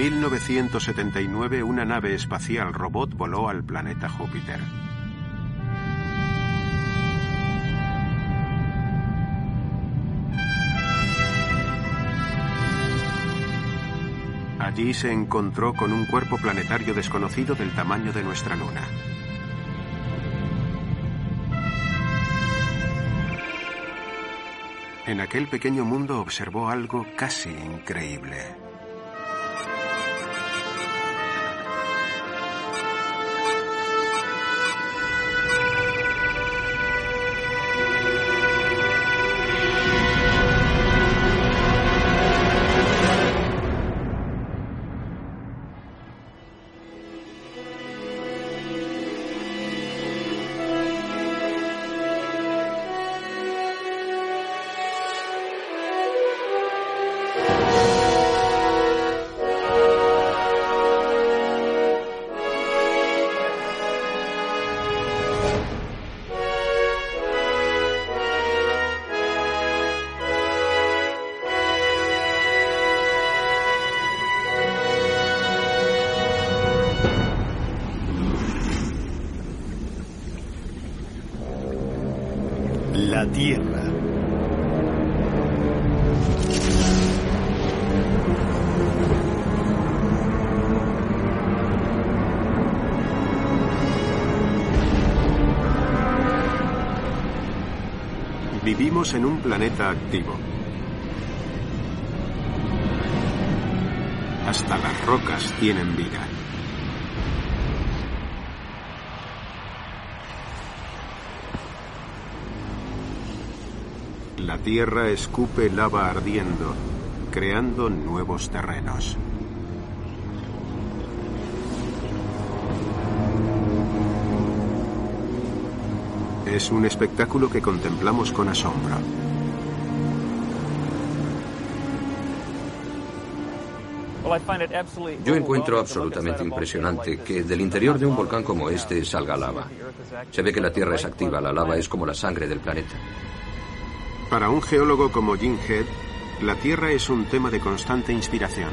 En 1979 una nave espacial robot voló al planeta Júpiter. Allí se encontró con un cuerpo planetario desconocido del tamaño de nuestra luna. En aquel pequeño mundo observó algo casi increíble. La Tierra. Vivimos en un planeta activo. Hasta las rocas tienen vida. La Tierra escupe lava ardiendo, creando nuevos terrenos. Es un espectáculo que contemplamos con asombro. Yo encuentro absolutamente impresionante que del interior de un volcán como este salga lava. Se ve que la Tierra es activa, la lava es como la sangre del planeta. Para un geólogo como Jim Head, la Tierra es un tema de constante inspiración.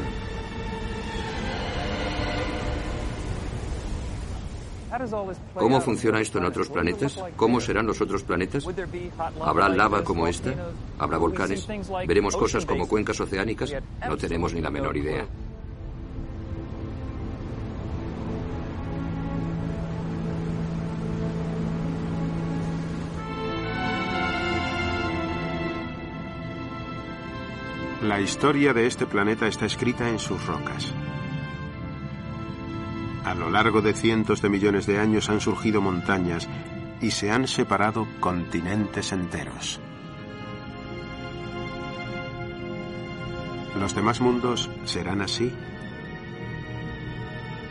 ¿Cómo funciona esto en otros planetas? ¿Cómo serán los otros planetas? ¿Habrá lava como esta? ¿Habrá volcanes? ¿Veremos cosas como cuencas oceánicas? No tenemos ni la menor idea. La historia de este planeta está escrita en sus rocas. A lo largo de cientos de millones de años han surgido montañas y se han separado continentes enteros. ¿Los demás mundos serán así?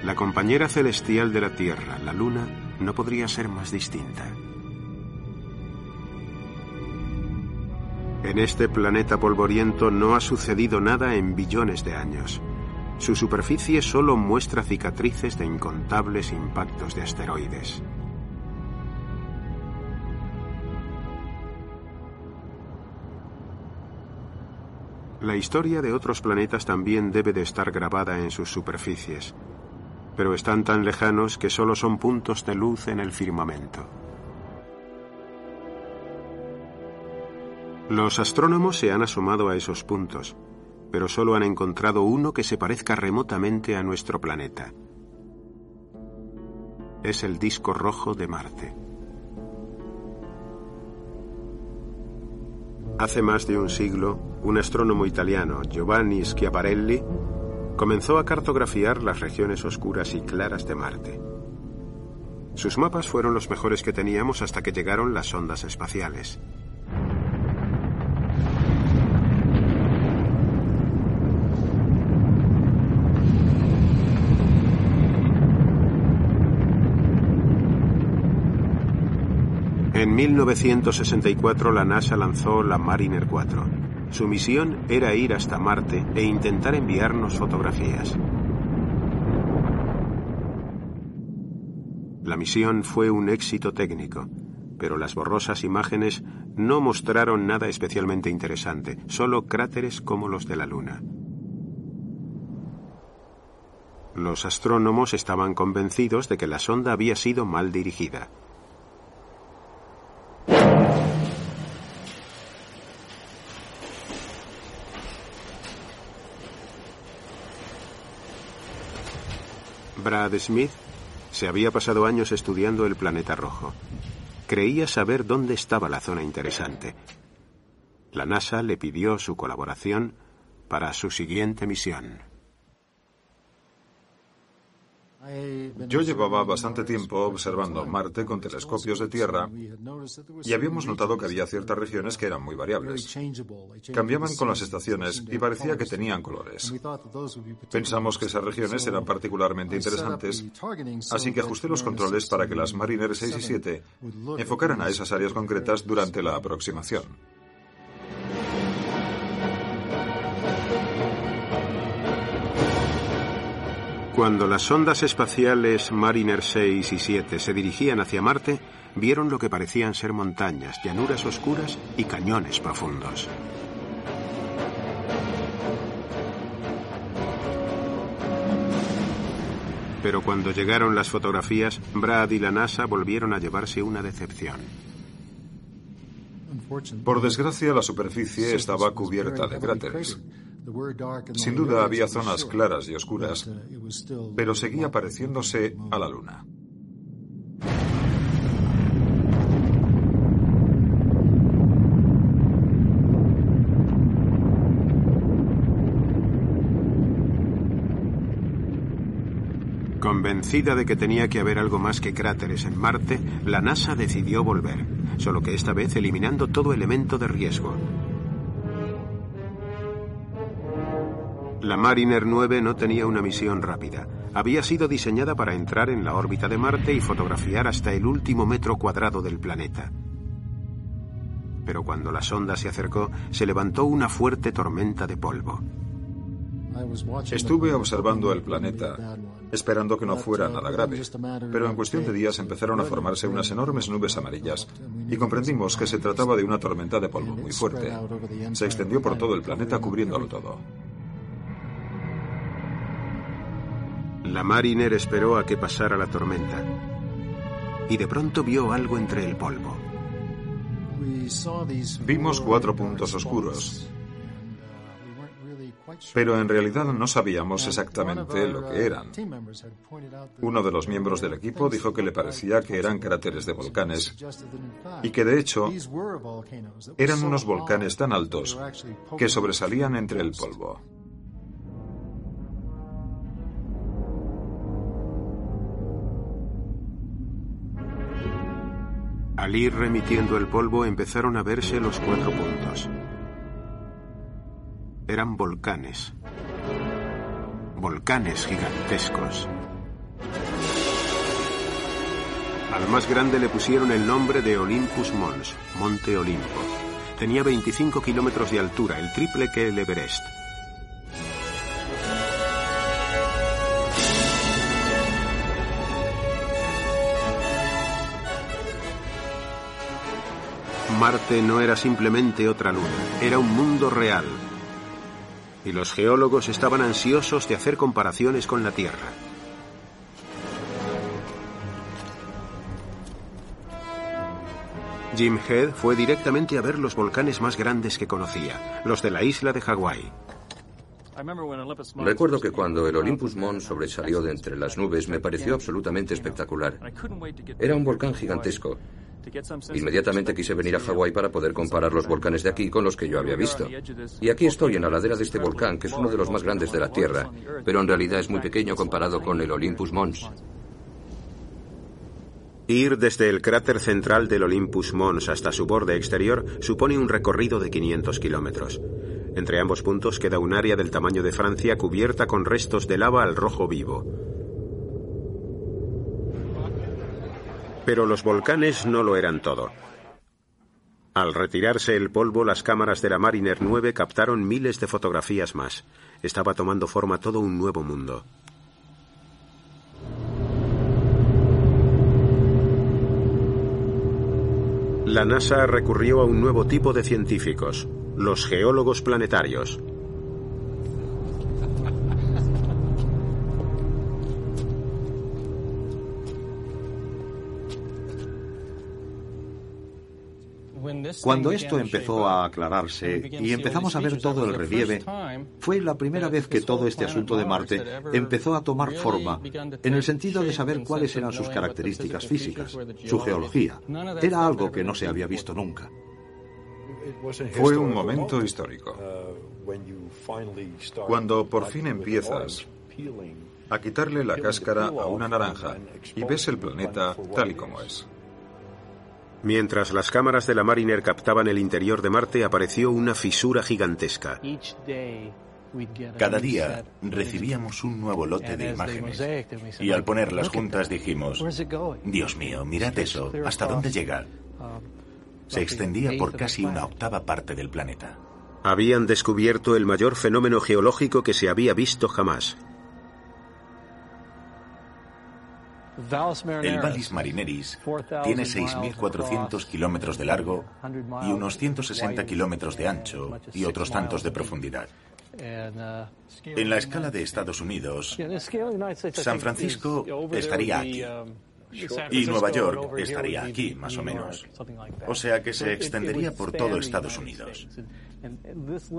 La compañera celestial de la Tierra, la Luna, no podría ser más distinta. En este planeta polvoriento no ha sucedido nada en billones de años. Su superficie solo muestra cicatrices de incontables impactos de asteroides. La historia de otros planetas también debe de estar grabada en sus superficies, pero están tan lejanos que solo son puntos de luz en el firmamento. Los astrónomos se han asomado a esos puntos, pero solo han encontrado uno que se parezca remotamente a nuestro planeta. Es el disco rojo de Marte. Hace más de un siglo, un astrónomo italiano, Giovanni Schiaparelli, comenzó a cartografiar las regiones oscuras y claras de Marte. Sus mapas fueron los mejores que teníamos hasta que llegaron las ondas espaciales. En 1964 la NASA lanzó la Mariner 4. Su misión era ir hasta Marte e intentar enviarnos fotografías. La misión fue un éxito técnico, pero las borrosas imágenes no mostraron nada especialmente interesante, solo cráteres como los de la Luna. Los astrónomos estaban convencidos de que la sonda había sido mal dirigida. Brad Smith se había pasado años estudiando el planeta rojo. Creía saber dónde estaba la zona interesante. La NASA le pidió su colaboración para su siguiente misión. Yo llevaba bastante tiempo observando Marte con telescopios de tierra y habíamos notado que había ciertas regiones que eran muy variables. Cambiaban con las estaciones y parecía que tenían colores. Pensamos que esas regiones eran particularmente interesantes, así que ajusté los controles para que las Mariner 6 y 7 enfocaran a esas áreas concretas durante la aproximación. Cuando las sondas espaciales Mariner 6 y 7 se dirigían hacia Marte, vieron lo que parecían ser montañas, llanuras oscuras y cañones profundos. Pero cuando llegaron las fotografías, Brad y la NASA volvieron a llevarse una decepción. Por desgracia, la superficie estaba cubierta de cráteres. Sin duda había zonas claras y oscuras, pero seguía pareciéndose a la Luna. Convencida de que tenía que haber algo más que cráteres en Marte, la NASA decidió volver, solo que esta vez eliminando todo elemento de riesgo. La Mariner 9 no tenía una misión rápida. Había sido diseñada para entrar en la órbita de Marte y fotografiar hasta el último metro cuadrado del planeta. Pero cuando la sonda se acercó, se levantó una fuerte tormenta de polvo. Estuve observando el planeta, esperando que no fuera nada grave, pero en cuestión de días empezaron a formarse unas enormes nubes amarillas y comprendimos que se trataba de una tormenta de polvo muy fuerte. Se extendió por todo el planeta cubriéndolo todo. La Mariner esperó a que pasara la tormenta y de pronto vio algo entre el polvo. Vimos cuatro puntos oscuros, pero en realidad no sabíamos exactamente lo que eran. Uno de los miembros del equipo dijo que le parecía que eran cráteres de volcanes y que de hecho eran unos volcanes tan altos que sobresalían entre el polvo. Al ir remitiendo el polvo empezaron a verse los cuatro puntos. Eran volcanes. Volcanes gigantescos. Al más grande le pusieron el nombre de Olympus Mons, Monte Olimpo. Tenía 25 kilómetros de altura, el triple que el Everest. Marte no era simplemente otra luna, era un mundo real. Y los geólogos estaban ansiosos de hacer comparaciones con la Tierra. Jim Head fue directamente a ver los volcanes más grandes que conocía, los de la isla de Hawái. Recuerdo que cuando el Olympus Mons sobresalió de entre las nubes me pareció absolutamente espectacular. Era un volcán gigantesco Inmediatamente quise venir a Hawái para poder comparar los volcanes de aquí con los que yo había visto. Y aquí estoy en la ladera de este volcán, que es uno de los más grandes de la Tierra, pero en realidad es muy pequeño comparado con el Olympus Mons. Ir desde el cráter central del Olympus Mons hasta su borde exterior supone un recorrido de 500 kilómetros. Entre ambos puntos queda un área del tamaño de Francia cubierta con restos de lava al rojo vivo. Pero los volcanes no lo eran todo. Al retirarse el polvo, las cámaras de la Mariner 9 captaron miles de fotografías más. Estaba tomando forma todo un nuevo mundo. La NASA recurrió a un nuevo tipo de científicos, los geólogos planetarios. Cuando esto empezó a aclararse y empezamos a ver todo el relieve, fue la primera vez que todo este asunto de Marte empezó a tomar forma en el sentido de saber cuáles eran sus características físicas, su geología. Era algo que no se había visto nunca. Fue un momento histórico. Cuando por fin empiezas a quitarle la cáscara a una naranja y ves el planeta tal y como es. Mientras las cámaras de la Mariner captaban el interior de Marte, apareció una fisura gigantesca. Cada día recibíamos un nuevo lote de imágenes y al ponerlas juntas dijimos, Dios mío, mirad eso, ¿hasta dónde llega? Se extendía por casi una octava parte del planeta. Habían descubierto el mayor fenómeno geológico que se había visto jamás. El Vallis Marineris tiene 6.400 kilómetros de largo y unos 160 kilómetros de ancho y otros tantos de profundidad. En la escala de Estados Unidos, San Francisco estaría aquí. Y Nueva York estaría aquí, más o menos. O sea que se extendería por todo Estados Unidos.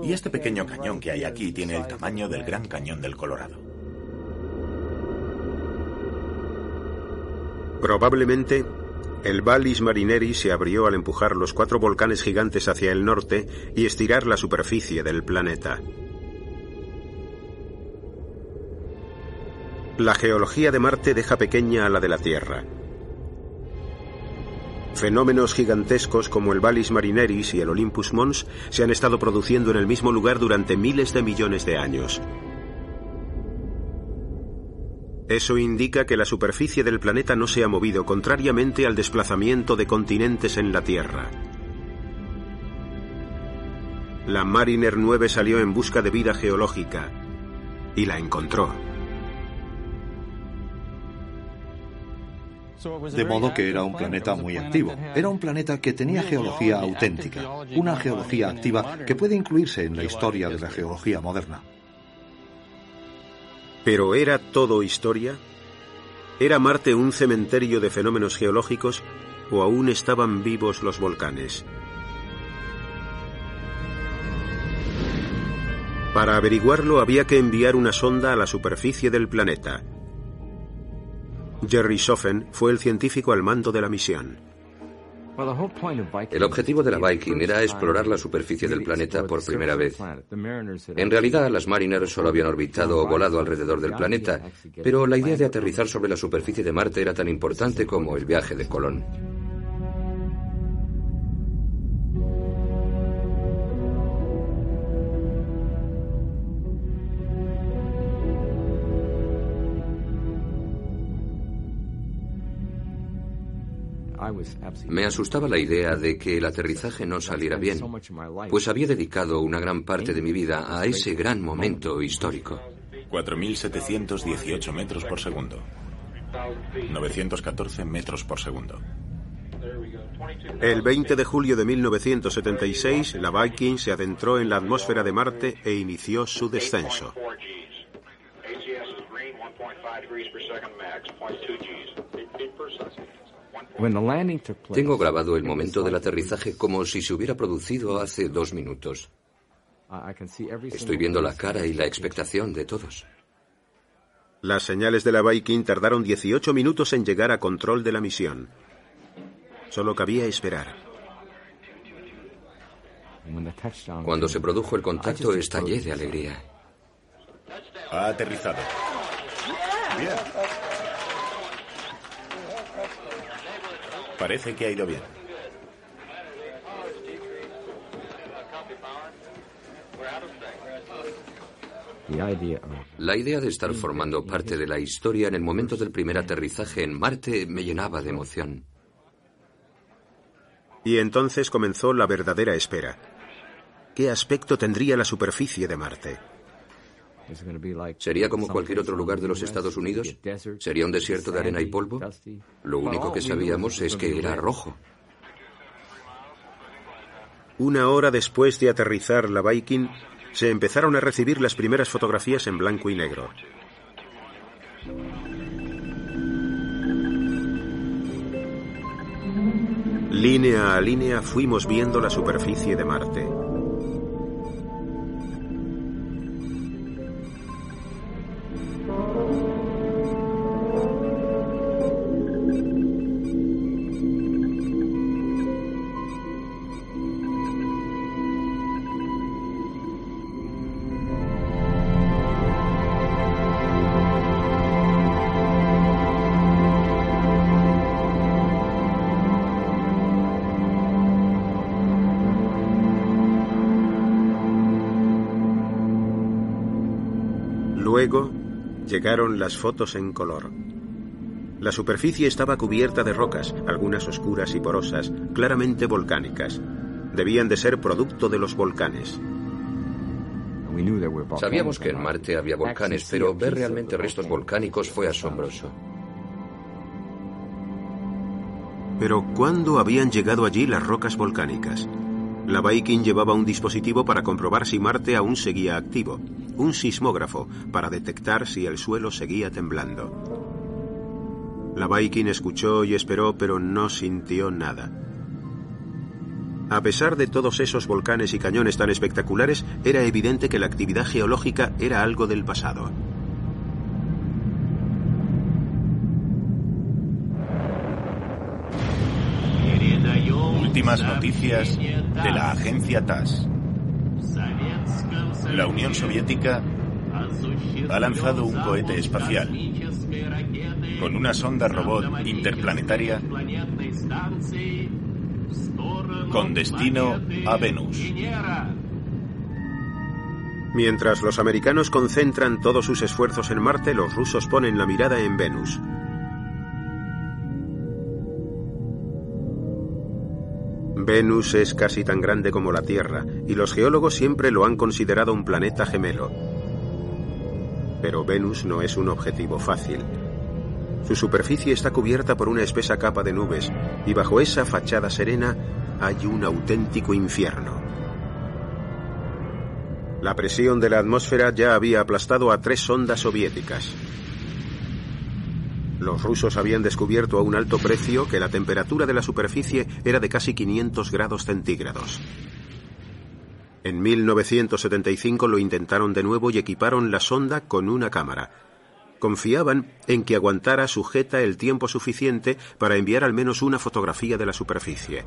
Y este pequeño cañón que hay aquí tiene el tamaño del Gran Cañón del Colorado. Probablemente, el Vallis Marineri se abrió al empujar los cuatro volcanes gigantes hacia el norte y estirar la superficie del planeta. La geología de Marte deja pequeña a la de la Tierra. Fenómenos gigantescos como el Vallis Marineris y el Olympus Mons se han estado produciendo en el mismo lugar durante miles de millones de años. Eso indica que la superficie del planeta no se ha movido, contrariamente al desplazamiento de continentes en la Tierra. La Mariner 9 salió en busca de vida geológica y la encontró. De modo que era un planeta muy activo. Era un planeta que tenía geología auténtica, una geología activa que puede incluirse en la historia de la geología moderna. ¿Pero era todo historia? ¿Era Marte un cementerio de fenómenos geológicos o aún estaban vivos los volcanes? Para averiguarlo había que enviar una sonda a la superficie del planeta. Jerry Soffen fue el científico al mando de la misión. El objetivo de la Viking era explorar la superficie del planeta por primera vez. En realidad, las Mariners solo habían orbitado o volado alrededor del planeta, pero la idea de aterrizar sobre la superficie de Marte era tan importante como el viaje de Colón. Me asustaba la idea de que el aterrizaje no saliera bien, pues había dedicado una gran parte de mi vida a ese gran momento histórico. 4.718 metros por segundo. 914 metros por segundo. El 20 de julio de 1976, la Viking se adentró en la atmósfera de Marte e inició su descenso. Tengo grabado el momento del aterrizaje como si se hubiera producido hace dos minutos. Estoy viendo la cara y la expectación de todos. Las señales de la Viking tardaron 18 minutos en llegar a control de la misión. Solo cabía esperar. Cuando se produjo el contacto estallé de alegría. Ha aterrizado. Parece que ha ido bien. La idea de estar formando parte de la historia en el momento del primer aterrizaje en Marte me llenaba de emoción. Y entonces comenzó la verdadera espera. ¿Qué aspecto tendría la superficie de Marte? ¿Sería como cualquier otro lugar de los Estados Unidos? ¿Sería un desierto de arena y polvo? Lo único que sabíamos es que era rojo. Una hora después de aterrizar la Viking, se empezaron a recibir las primeras fotografías en blanco y negro. Línea a línea fuimos viendo la superficie de Marte. Llegaron las fotos en color. La superficie estaba cubierta de rocas, algunas oscuras y porosas, claramente volcánicas. Debían de ser producto de los volcanes. Sabíamos que en Marte había volcanes, pero ver realmente restos volcánicos fue asombroso. Pero ¿cuándo habían llegado allí las rocas volcánicas? La Viking llevaba un dispositivo para comprobar si Marte aún seguía activo, un sismógrafo para detectar si el suelo seguía temblando. La Viking escuchó y esperó, pero no sintió nada. A pesar de todos esos volcanes y cañones tan espectaculares, era evidente que la actividad geológica era algo del pasado. Últimas noticias de la agencia TAS. La Unión Soviética ha lanzado un cohete espacial con una sonda robot interplanetaria con destino a Venus. Mientras los americanos concentran todos sus esfuerzos en Marte, los rusos ponen la mirada en Venus. Venus es casi tan grande como la Tierra y los geólogos siempre lo han considerado un planeta gemelo. Pero Venus no es un objetivo fácil. Su superficie está cubierta por una espesa capa de nubes y bajo esa fachada serena hay un auténtico infierno. La presión de la atmósfera ya había aplastado a tres sondas soviéticas. Los rusos habían descubierto a un alto precio que la temperatura de la superficie era de casi 500 grados centígrados. En 1975 lo intentaron de nuevo y equiparon la sonda con una cámara. Confiaban en que aguantara sujeta el tiempo suficiente para enviar al menos una fotografía de la superficie.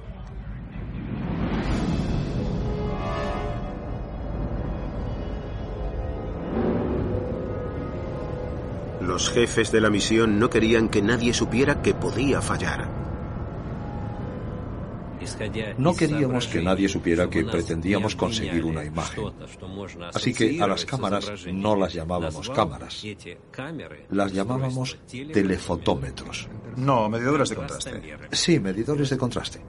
Los jefes de la misión no querían que nadie supiera que podía fallar. No queríamos que nadie supiera que pretendíamos conseguir una imagen. Así que a las cámaras no las llamábamos cámaras. Las llamábamos telefotómetros. No, medidores de contraste. Sí, medidores de contraste.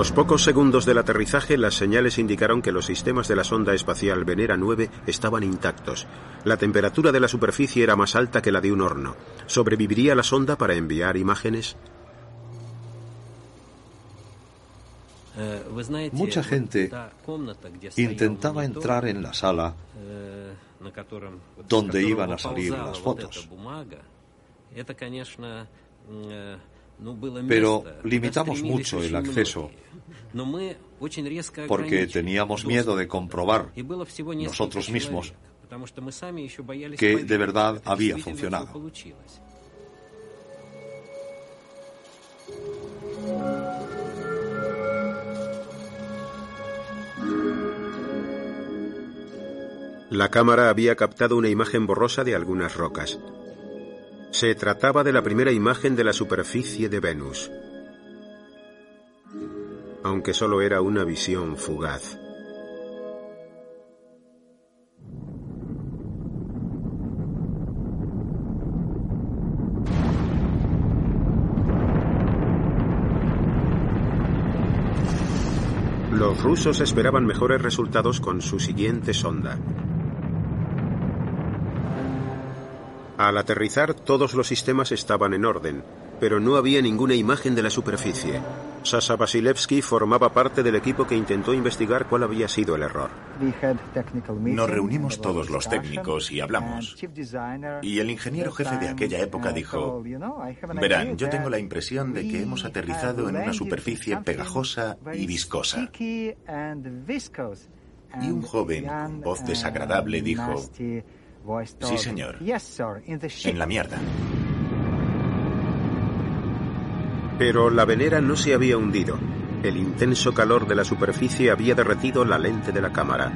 Los pocos segundos del aterrizaje, las señales indicaron que los sistemas de la sonda espacial Venera 9 estaban intactos. La temperatura de la superficie era más alta que la de un horno. ¿Sobreviviría la sonda para enviar imágenes? Mucha gente intentaba entrar en la sala donde iban a salir las fotos. Pero limitamos mucho el acceso porque teníamos miedo de comprobar nosotros mismos que de verdad había funcionado. La cámara había captado una imagen borrosa de algunas rocas. Se trataba de la primera imagen de la superficie de Venus, aunque solo era una visión fugaz. Los rusos esperaban mejores resultados con su siguiente sonda, Al aterrizar todos los sistemas estaban en orden, pero no había ninguna imagen de la superficie. Sasa Vasilevsky formaba parte del equipo que intentó investigar cuál había sido el error. Nos reunimos todos los técnicos y hablamos. Y el ingeniero jefe de aquella época dijo, verán, yo tengo la impresión de que hemos aterrizado en una superficie pegajosa y viscosa. Y un joven con voz desagradable dijo, sí señor, en la mierda. Pero la venera no se había hundido. El intenso calor de la superficie había derretido la lente de la cámara.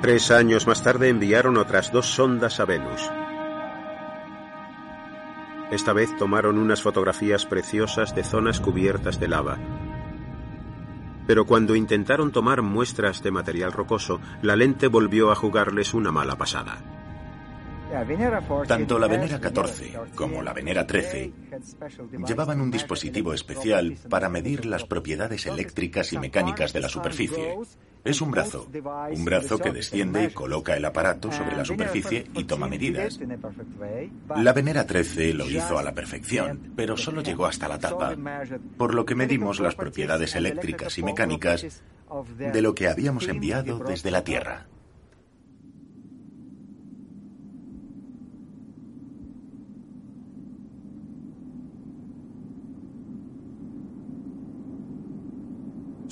Tres años más tarde enviaron otras dos sondas a Venus. Esta vez tomaron unas fotografías preciosas de zonas cubiertas de lava. Pero cuando intentaron tomar muestras de material rocoso, la lente volvió a jugarles una mala pasada. Tanto la Venera 14 como la Venera 13 llevaban un dispositivo especial para medir las propiedades eléctricas y mecánicas de la superficie. Es un brazo, un brazo que desciende y coloca el aparato sobre la superficie y toma medidas. La Venera 13 lo hizo a la perfección, pero solo llegó hasta la tapa, por lo que medimos las propiedades eléctricas y mecánicas de lo que habíamos enviado desde la Tierra.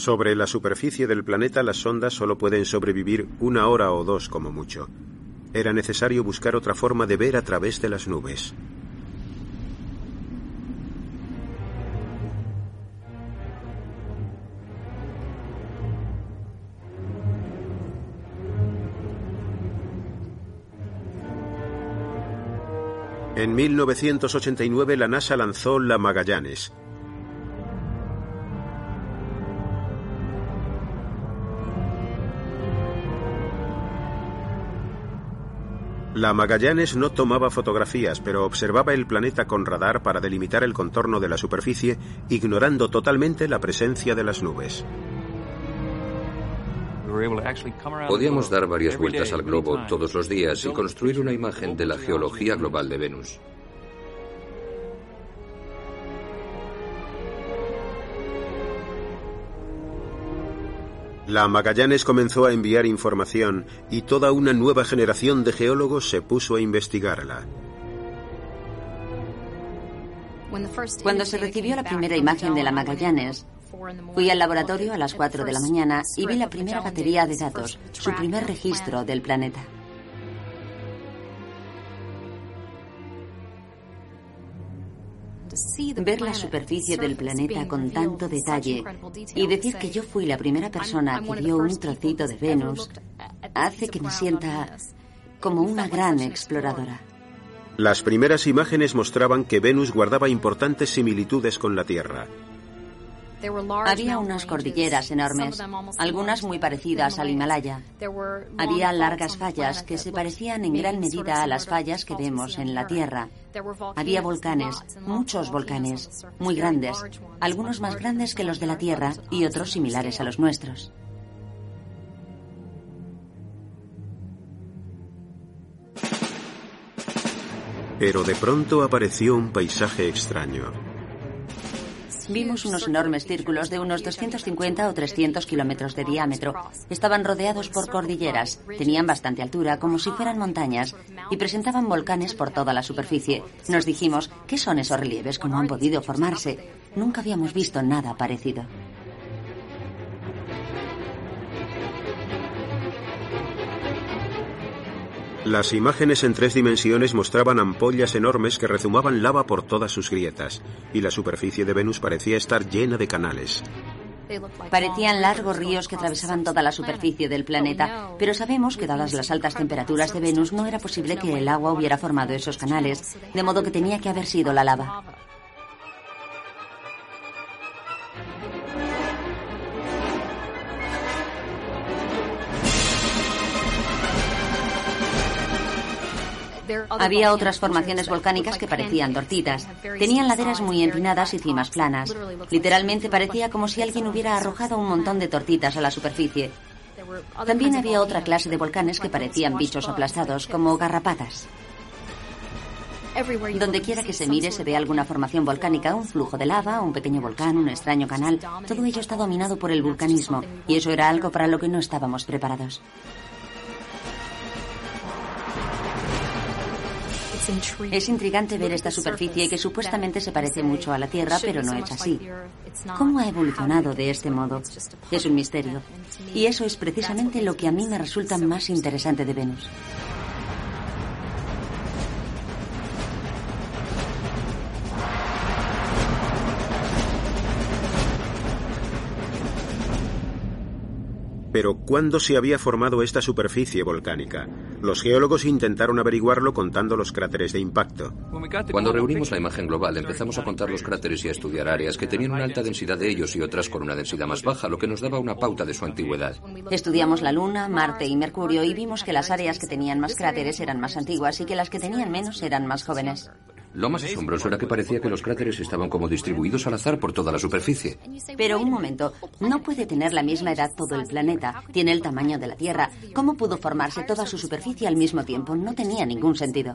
Sobre la superficie del planeta las sondas solo pueden sobrevivir una hora o dos como mucho. Era necesario buscar otra forma de ver a través de las nubes. En 1989 la NASA lanzó la Magallanes, La Magallanes no tomaba fotografías, pero observaba el planeta con radar para delimitar el contorno de la superficie, ignorando totalmente la presencia de las nubes. Podíamos dar varias vueltas al globo todos los días y construir una imagen de la geología global de Venus. La Magallanes comenzó a enviar información y toda una nueva generación de geólogos se puso a investigarla. Cuando se recibió la primera imagen de la Magallanes, fui al laboratorio a las 4 de la mañana y vi la primera batería de datos, su primer registro del planeta. Ver la superficie del planeta con tanto detalle y decir que yo fui la primera persona que vio un trocito de Venus hace que me sienta como una gran exploradora. Las primeras imágenes mostraban que Venus guardaba importantes similitudes con la Tierra. Había unas cordilleras enormes, algunas muy parecidas al Himalaya. Había largas fallas que se parecían en gran medida a las fallas que vemos en la Tierra. Había volcanes, muchos volcanes, muy grandes, algunos más grandes que los de la Tierra y otros similares a los nuestros. Pero de pronto apareció un paisaje extraño. Vimos unos enormes círculos de unos 250 o 300 kilómetros de diámetro. Estaban rodeados por cordilleras, tenían bastante altura, como si fueran montañas, y presentaban volcanes por toda la superficie. Nos dijimos, ¿qué son esos relieves? ¿Cómo han podido formarse? Nunca habíamos visto nada parecido. Las imágenes en tres dimensiones mostraban ampollas enormes que rezumaban lava por todas sus grietas, y la superficie de Venus parecía estar llena de canales. Parecían largos ríos que atravesaban toda la superficie del planeta, pero sabemos que dadas las altas temperaturas de Venus no era posible que el agua hubiera formado esos canales, de modo que tenía que haber sido la lava. Había otras formaciones volcánicas que parecían tortitas. Tenían laderas muy empinadas y cimas planas. Literalmente parecía como si alguien hubiera arrojado un montón de tortitas a la superficie. También había otra clase de volcanes que parecían bichos aplastados, como garrapatas. Donde quiera que se mire se ve alguna formación volcánica, un flujo de lava, un pequeño volcán, un extraño canal. Todo ello está dominado por el vulcanismo y eso era algo para lo que no estábamos preparados. Es intrigante ver esta superficie que supuestamente se parece mucho a la Tierra, pero no es así. ¿Cómo ha evolucionado de este modo? Es un misterio. Y eso es precisamente lo que a mí me resulta más interesante de Venus. Pero ¿cuándo se había formado esta superficie volcánica? Los geólogos intentaron averiguarlo contando los cráteres de impacto. Cuando reunimos la imagen global empezamos a contar los cráteres y a estudiar áreas que tenían una alta densidad de ellos y otras con una densidad más baja, lo que nos daba una pauta de su antigüedad. Estudiamos la Luna, Marte y Mercurio y vimos que las áreas que tenían más cráteres eran más antiguas y que las que tenían menos eran más jóvenes. Lo más asombroso era que parecía que los cráteres estaban como distribuidos al azar por toda la superficie. Pero un momento, no puede tener la misma edad todo el planeta. Tiene el tamaño de la Tierra. ¿Cómo pudo formarse toda su superficie al mismo tiempo? No tenía ningún sentido.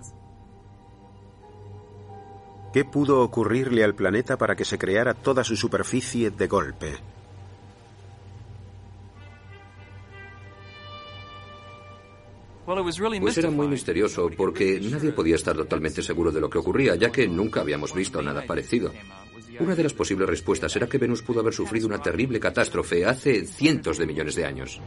¿Qué pudo ocurrirle al planeta para que se creara toda su superficie de golpe? Pues era muy misterioso porque nadie podía estar totalmente seguro de lo que ocurría, ya que nunca habíamos visto nada parecido. Una de las posibles respuestas era que Venus pudo haber sufrido una terrible catástrofe hace cientos de millones de años.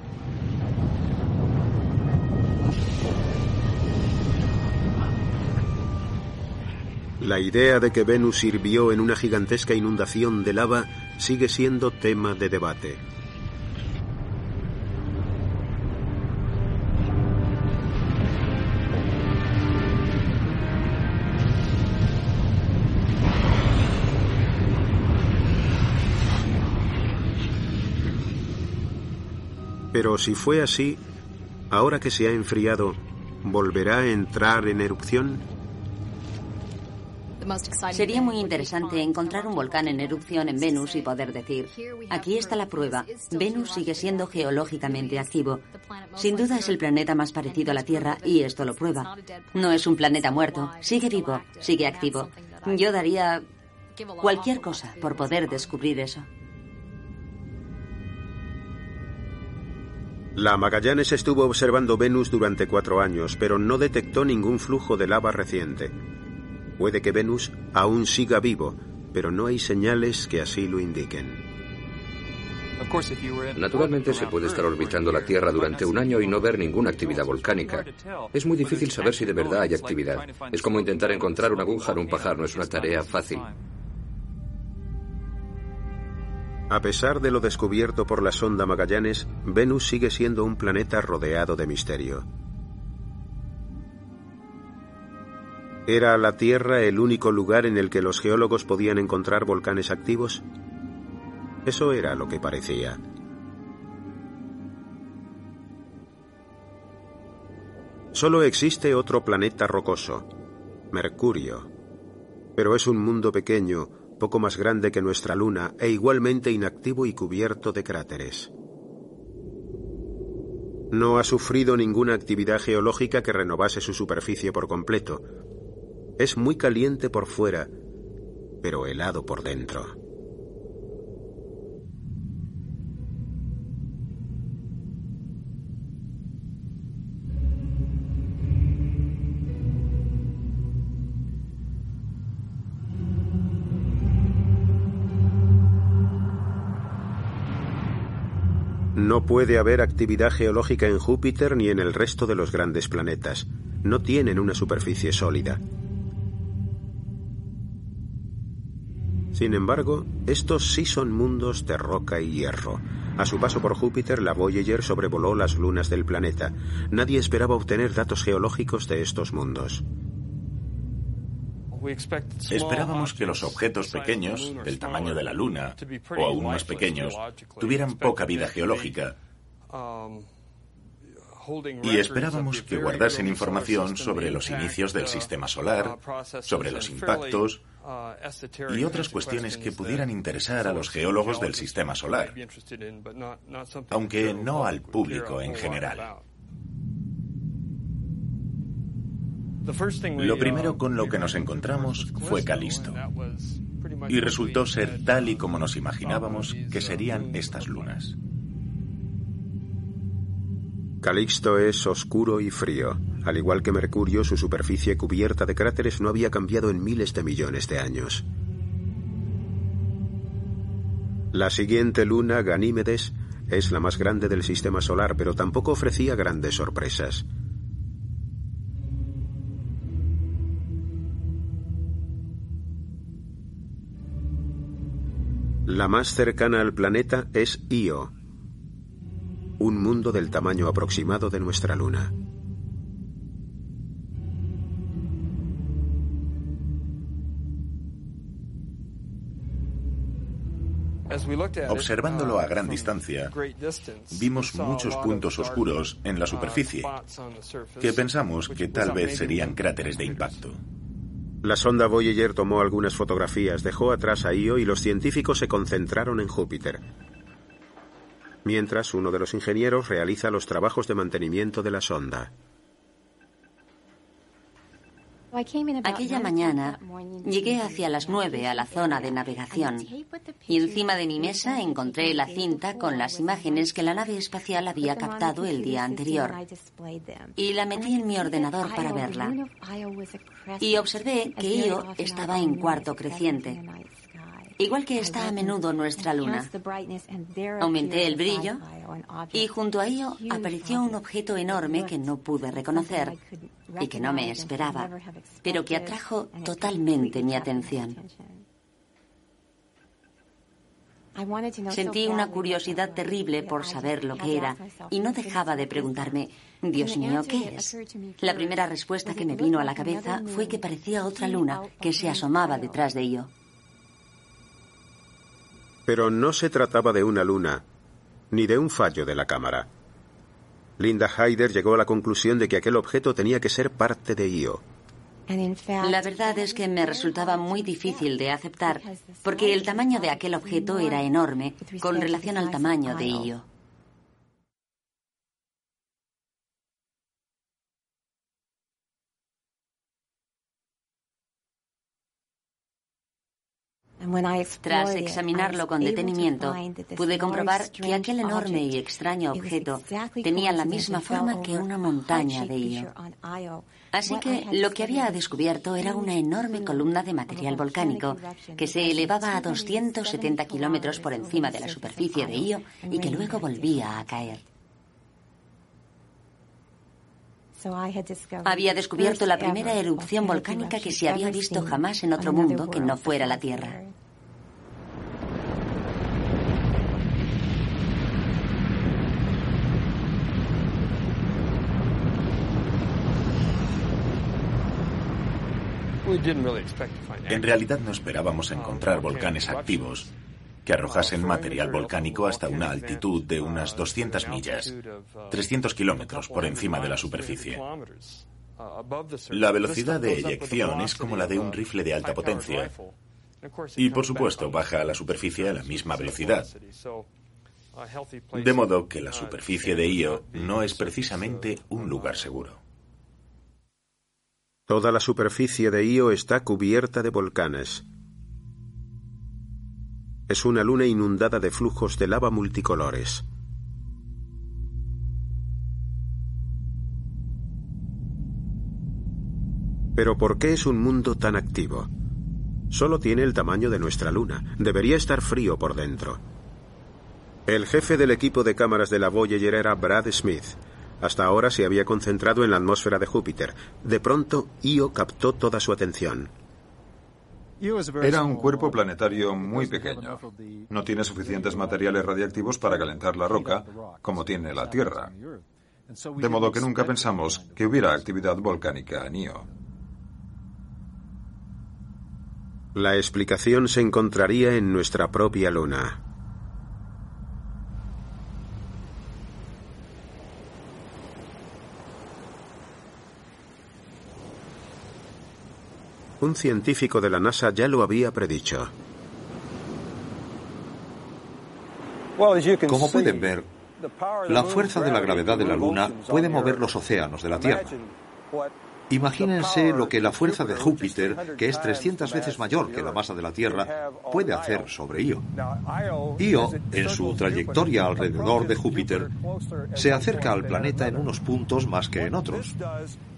La idea de que Venus sirvió en una gigantesca inundación de lava sigue siendo tema de debate. Pero si fue así, ahora que se ha enfriado, ¿volverá a entrar en erupción? Sería muy interesante encontrar un volcán en erupción en Venus y poder decir, aquí está la prueba, Venus sigue siendo geológicamente activo. Sin duda es el planeta más parecido a la Tierra y esto lo prueba. No es un planeta muerto, sigue vivo, sigue activo. Yo daría cualquier cosa por poder descubrir eso. La Magallanes estuvo observando Venus durante cuatro años, pero no detectó ningún flujo de lava reciente. Puede que Venus aún siga vivo, pero no hay señales que así lo indiquen. Naturalmente se puede estar orbitando la Tierra durante un año y no ver ninguna actividad volcánica. Es muy difícil saber si de verdad hay actividad. Es como intentar encontrar una aguja en un pajar, no es una tarea fácil. A pesar de lo descubierto por la sonda Magallanes, Venus sigue siendo un planeta rodeado de misterio. ¿Era la Tierra el único lugar en el que los geólogos podían encontrar volcanes activos? Eso era lo que parecía. Solo existe otro planeta rocoso, Mercurio. Pero es un mundo pequeño, poco más grande que nuestra Luna e igualmente inactivo y cubierto de cráteres. No ha sufrido ninguna actividad geológica que renovase su superficie por completo. Es muy caliente por fuera, pero helado por dentro. No puede haber actividad geológica en Júpiter ni en el resto de los grandes planetas. No tienen una superficie sólida. Sin embargo, estos sí son mundos de roca y hierro. A su paso por Júpiter, la Voyager sobrevoló las lunas del planeta. Nadie esperaba obtener datos geológicos de estos mundos. Esperábamos que los objetos pequeños, del tamaño de la Luna, o aún más pequeños, tuvieran poca vida geológica. Y esperábamos que guardasen información sobre los inicios del sistema solar, sobre los impactos y otras cuestiones que pudieran interesar a los geólogos del sistema solar, aunque no al público en general. Lo primero con lo que nos encontramos fue Calisto. Y resultó ser tal y como nos imaginábamos que serían estas lunas. Calixto es oscuro y frío. Al igual que Mercurio, su superficie cubierta de cráteres no había cambiado en miles de millones de años. La siguiente luna, Ganímedes, es la más grande del sistema solar, pero tampoco ofrecía grandes sorpresas. La más cercana al planeta es Io, un mundo del tamaño aproximado de nuestra luna. Observándolo a gran distancia, vimos muchos puntos oscuros en la superficie que pensamos que tal vez serían cráteres de impacto. La sonda Voyager tomó algunas fotografías, dejó atrás a Io y los científicos se concentraron en Júpiter. Mientras, uno de los ingenieros realiza los trabajos de mantenimiento de la sonda. Aquella mañana llegué hacia las nueve a la zona de navegación. y encima de mi mesa encontré la cinta con las imágenes que la nave espacial había captado el día anterior. y la metí en mi ordenador para verla. Y observé que Io estaba en cuarto creciente igual que está a menudo nuestra luna. Aumenté el brillo y junto a ello apareció un objeto enorme que no pude reconocer y que no me esperaba, pero que atrajo totalmente mi atención. Sentí una curiosidad terrible por saber lo que era y no dejaba de preguntarme, Dios mío, ¿qué es? La primera respuesta que me vino a la cabeza fue que parecía otra luna que se asomaba detrás de ello. Pero no se trataba de una luna, ni de un fallo de la cámara. Linda Hyder llegó a la conclusión de que aquel objeto tenía que ser parte de Io. La verdad es que me resultaba muy difícil de aceptar, porque el tamaño de aquel objeto era enorme con relación al tamaño de Io. Tras examinarlo con detenimiento, pude comprobar que aquel enorme y extraño objeto tenía la misma forma que una montaña de Io. Así que lo que había descubierto era una enorme columna de material volcánico que se elevaba a 270 kilómetros por encima de la superficie de Io y que luego volvía a caer. Había descubierto la primera erupción volcánica que se había visto jamás en otro mundo que no fuera la Tierra. En realidad no esperábamos encontrar volcanes activos que arrojasen material volcánico hasta una altitud de unas 200 millas, 300 kilómetros por encima de la superficie. La velocidad de eyección es como la de un rifle de alta potencia. Y por supuesto baja a la superficie a la misma velocidad. De modo que la superficie de Io no es precisamente un lugar seguro. Toda la superficie de Io está cubierta de volcanes. Es una luna inundada de flujos de lava multicolores. Pero ¿por qué es un mundo tan activo? Solo tiene el tamaño de nuestra luna. Debería estar frío por dentro. El jefe del equipo de cámaras de la Voyager era Brad Smith, hasta ahora se había concentrado en la atmósfera de Júpiter. De pronto, Io captó toda su atención. Era un cuerpo planetario muy pequeño. No tiene suficientes materiales radiactivos para calentar la roca como tiene la Tierra. De modo que nunca pensamos que hubiera actividad volcánica en Io. La explicación se encontraría en nuestra propia luna. Un científico de la NASA ya lo había predicho. Como pueden ver, la fuerza de la gravedad de la Luna puede mover los océanos de la Tierra. Imagínense lo que la fuerza de Júpiter, que es 300 veces mayor que la masa de la Tierra, puede hacer sobre Io. Io, en su trayectoria alrededor de Júpiter, se acerca al planeta en unos puntos más que en otros.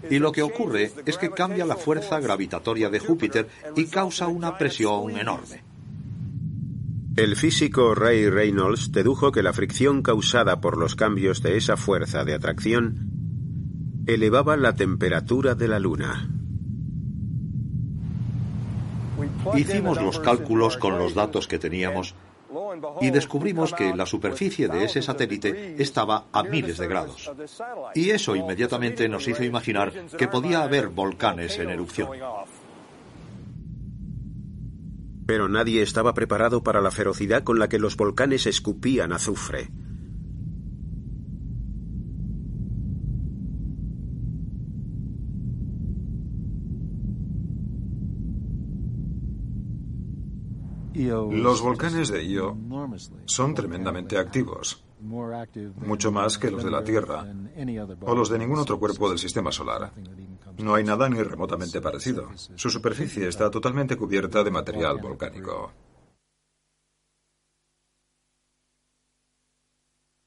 Y lo que ocurre es que cambia la fuerza gravitatoria de Júpiter y causa una presión enorme. El físico Ray Reynolds dedujo que la fricción causada por los cambios de esa fuerza de atracción elevaba la temperatura de la Luna. Hicimos los cálculos con los datos que teníamos y descubrimos que la superficie de ese satélite estaba a miles de grados. Y eso inmediatamente nos hizo imaginar que podía haber volcanes en erupción. Pero nadie estaba preparado para la ferocidad con la que los volcanes escupían azufre. Los volcanes de Io son tremendamente activos, mucho más que los de la Tierra o los de ningún otro cuerpo del sistema solar. No hay nada ni remotamente parecido. Su superficie está totalmente cubierta de material volcánico.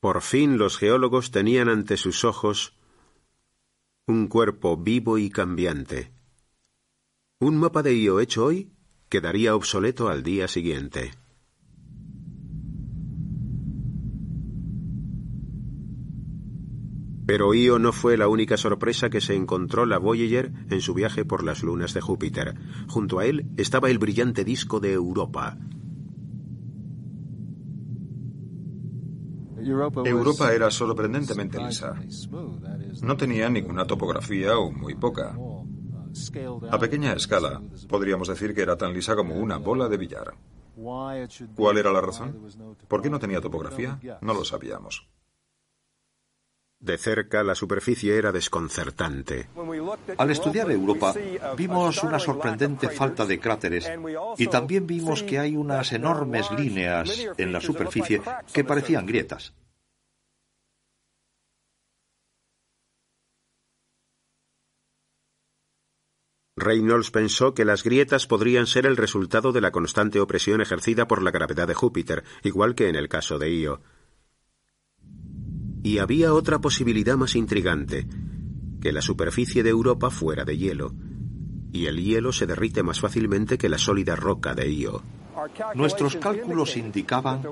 Por fin los geólogos tenían ante sus ojos un cuerpo vivo y cambiante. Un mapa de Io hecho hoy quedaría obsoleto al día siguiente. Pero Io no fue la única sorpresa que se encontró la Voyager en su viaje por las lunas de Júpiter. Junto a él estaba el brillante disco de Europa. Europa era sorprendentemente lisa. No tenía ninguna topografía o muy poca. A pequeña escala, podríamos decir que era tan lisa como una bola de billar. ¿Cuál era la razón? ¿Por qué no tenía topografía? No lo sabíamos. De cerca la superficie era desconcertante. Al estudiar Europa vimos una sorprendente falta de cráteres y también vimos que hay unas enormes líneas en la superficie que parecían grietas. Reynolds pensó que las grietas podrían ser el resultado de la constante opresión ejercida por la gravedad de Júpiter, igual que en el caso de Io. Y había otra posibilidad más intrigante, que la superficie de Europa fuera de hielo, y el hielo se derrite más fácilmente que la sólida roca de Io. Nuestros cálculos indicaban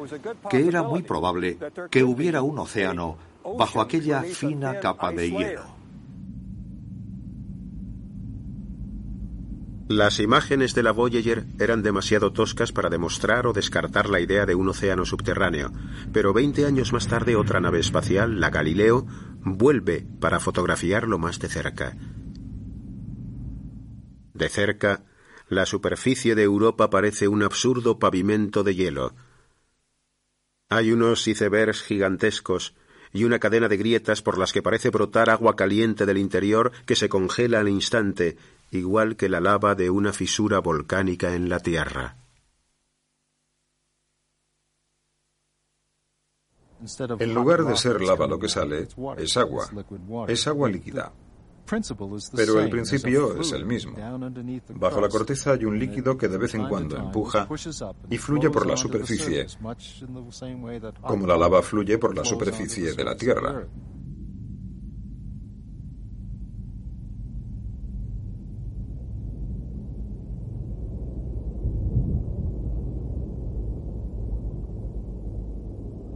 que era muy probable que hubiera un océano bajo aquella fina capa de hielo. Las imágenes de la Voyager eran demasiado toscas para demostrar o descartar la idea de un océano subterráneo, pero 20 años más tarde otra nave espacial, la Galileo, vuelve para fotografiarlo más de cerca. De cerca, la superficie de Europa parece un absurdo pavimento de hielo. Hay unos icebergs gigantescos y una cadena de grietas por las que parece brotar agua caliente del interior que se congela al instante igual que la lava de una fisura volcánica en la Tierra. En lugar de ser lava lo que sale, es agua. Es agua líquida. Pero el principio es el mismo. Bajo la corteza hay un líquido que de vez en cuando empuja y fluye por la superficie, como la lava fluye por la superficie de la Tierra.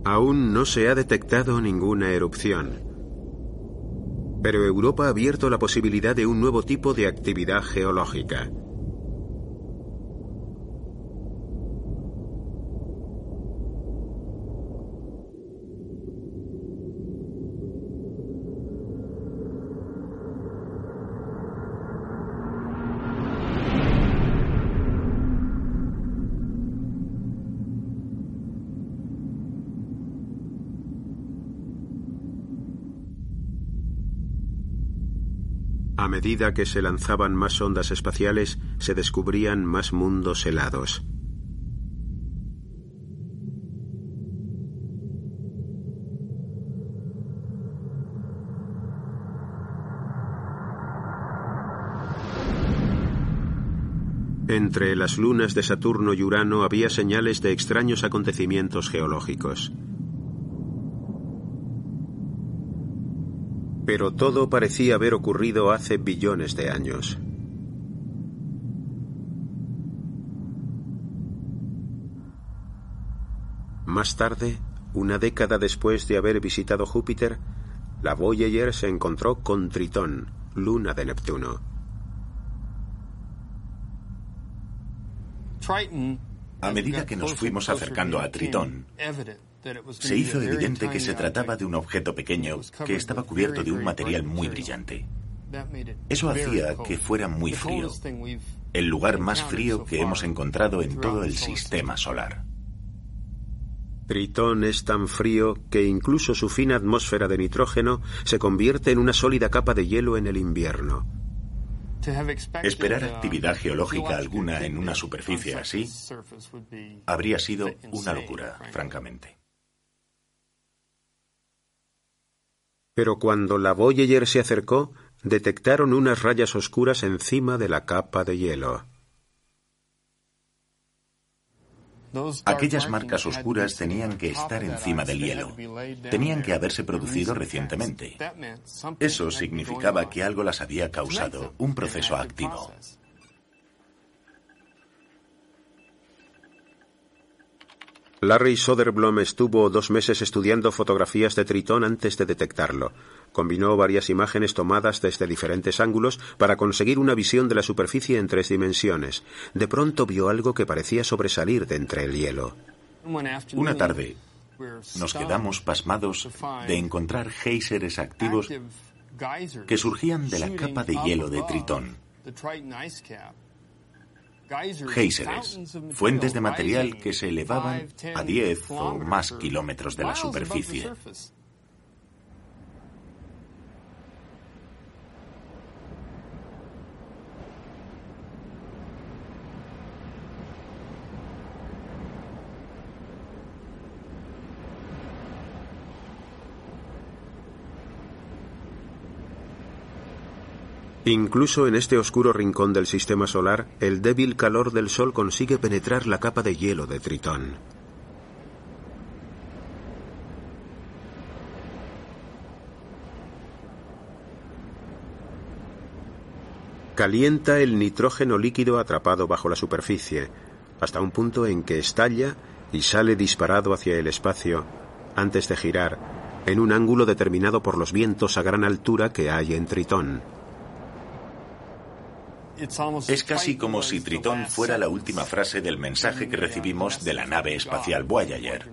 Aún no se ha detectado ninguna erupción. Pero Europa ha abierto la posibilidad de un nuevo tipo de actividad geológica. A medida que se lanzaban más ondas espaciales, se descubrían más mundos helados. Entre las lunas de Saturno y Urano había señales de extraños acontecimientos geológicos. Pero todo parecía haber ocurrido hace billones de años. Más tarde, una década después de haber visitado Júpiter, la Voyager se encontró con Tritón, luna de Neptuno. A medida que nos fuimos acercando a Tritón, se hizo evidente que se trataba de un objeto pequeño que estaba cubierto de un material muy brillante. Eso hacía que fuera muy frío, el lugar más frío que hemos encontrado en todo el sistema solar. Tritón es tan frío que incluso su fina atmósfera de nitrógeno se convierte en una sólida capa de hielo en el invierno. Esperar actividad geológica alguna en una superficie así habría sido una locura, francamente. Pero cuando la Voyager se acercó, detectaron unas rayas oscuras encima de la capa de hielo. Aquellas marcas oscuras tenían que estar encima del hielo. Tenían que haberse producido recientemente. Eso significaba que algo las había causado, un proceso activo. Larry Soderblom estuvo dos meses estudiando fotografías de Tritón antes de detectarlo. Combinó varias imágenes tomadas desde diferentes ángulos para conseguir una visión de la superficie en tres dimensiones. De pronto vio algo que parecía sobresalir de entre el hielo. Una tarde nos quedamos pasmados de encontrar géiseres activos que surgían de la capa de hielo de Tritón. Géiseres, fuentes de material que se elevaban a 10 o más kilómetros de la superficie. Incluso en este oscuro rincón del sistema solar, el débil calor del Sol consigue penetrar la capa de hielo de Tritón. Calienta el nitrógeno líquido atrapado bajo la superficie, hasta un punto en que estalla y sale disparado hacia el espacio antes de girar, en un ángulo determinado por los vientos a gran altura que hay en Tritón. Es casi como si Tritón fuera la última frase del mensaje que recibimos de la nave espacial Voyager.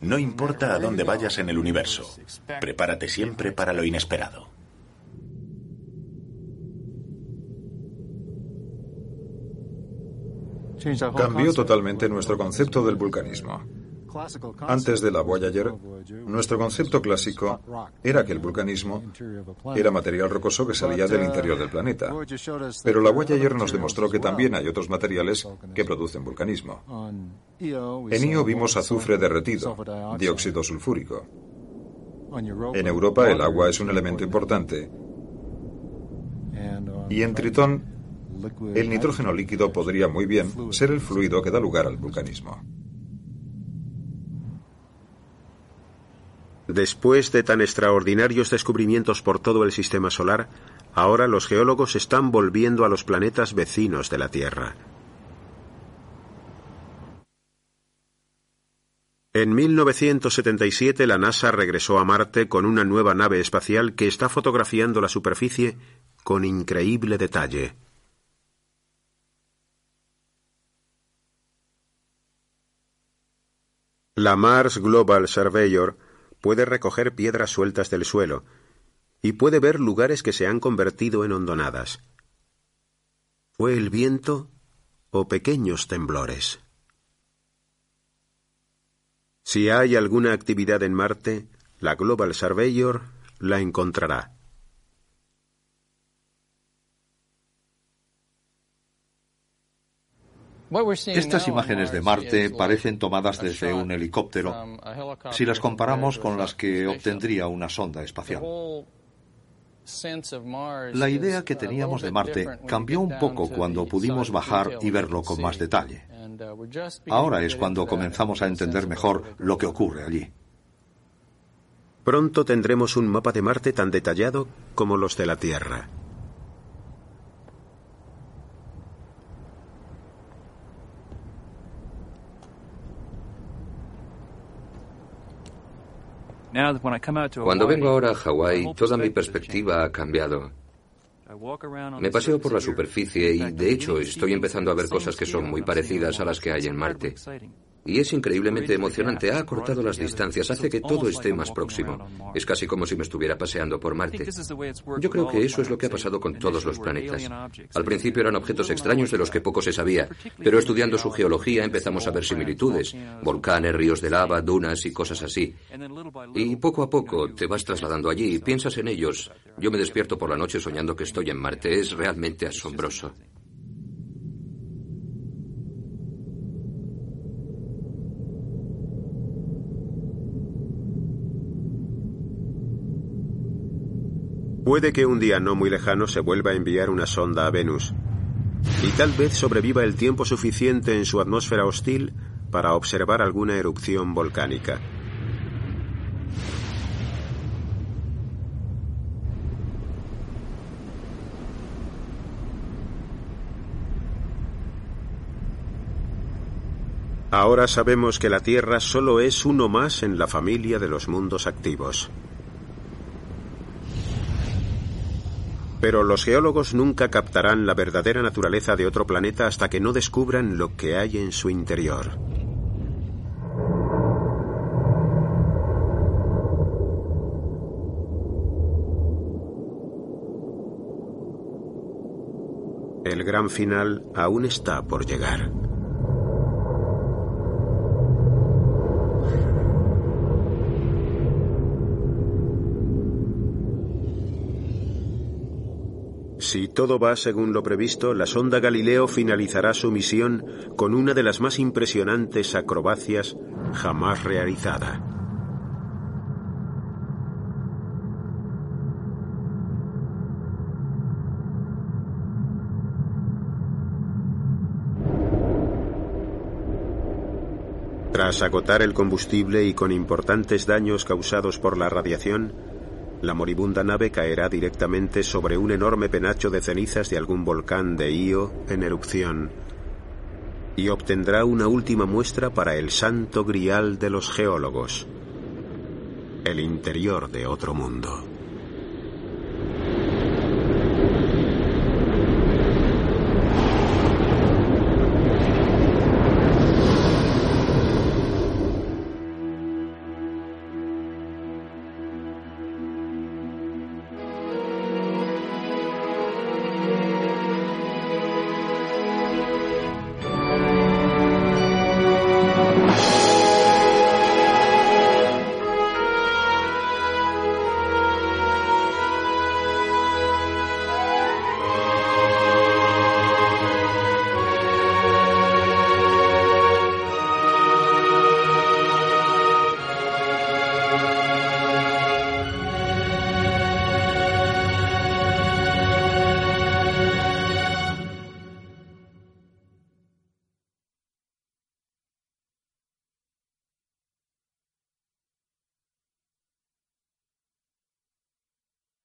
No importa a dónde vayas en el universo, prepárate siempre para lo inesperado. Cambió totalmente nuestro concepto del vulcanismo. Antes de la Voyager, nuestro concepto clásico era que el vulcanismo era material rocoso que salía del interior del planeta. Pero la Voyager nos demostró que también hay otros materiales que producen vulcanismo. En Io vimos azufre derretido, dióxido sulfúrico. En Europa el agua es un elemento importante. Y en Tritón, el nitrógeno líquido podría muy bien ser el fluido que da lugar al vulcanismo. Después de tan extraordinarios descubrimientos por todo el sistema solar, ahora los geólogos están volviendo a los planetas vecinos de la Tierra. En 1977 la NASA regresó a Marte con una nueva nave espacial que está fotografiando la superficie con increíble detalle. La Mars Global Surveyor puede recoger piedras sueltas del suelo y puede ver lugares que se han convertido en hondonadas. ¿Fue el viento o pequeños temblores? Si hay alguna actividad en Marte, la Global Surveyor la encontrará. Estas imágenes de Marte parecen tomadas desde un helicóptero si las comparamos con las que obtendría una sonda espacial. La idea que teníamos de Marte cambió un poco cuando pudimos bajar y verlo con más detalle. Ahora es cuando comenzamos a entender mejor lo que ocurre allí. Pronto tendremos un mapa de Marte tan detallado como los de la Tierra. Cuando vengo ahora a Hawái, toda mi perspectiva ha cambiado. Me paseo por la superficie y, de hecho, estoy empezando a ver cosas que son muy parecidas a las que hay en Marte. Y es increíblemente emocionante. Ha acortado las distancias, hace que todo esté más próximo. Es casi como si me estuviera paseando por Marte. Yo creo que eso es lo que ha pasado con todos los planetas. Al principio eran objetos extraños de los que poco se sabía, pero estudiando su geología empezamos a ver similitudes. Volcanes, ríos de lava, dunas y cosas así. Y poco a poco te vas trasladando allí, piensas en ellos. Yo me despierto por la noche soñando que estoy en Marte. Es realmente asombroso. Puede que un día no muy lejano se vuelva a enviar una sonda a Venus. Y tal vez sobreviva el tiempo suficiente en su atmósfera hostil para observar alguna erupción volcánica. Ahora sabemos que la Tierra solo es uno más en la familia de los mundos activos. Pero los geólogos nunca captarán la verdadera naturaleza de otro planeta hasta que no descubran lo que hay en su interior. El gran final aún está por llegar. Si todo va según lo previsto, la sonda Galileo finalizará su misión con una de las más impresionantes acrobacias jamás realizada. Tras agotar el combustible y con importantes daños causados por la radiación, la moribunda nave caerá directamente sobre un enorme penacho de cenizas de algún volcán de Io en erupción y obtendrá una última muestra para el santo grial de los geólogos, el interior de otro mundo.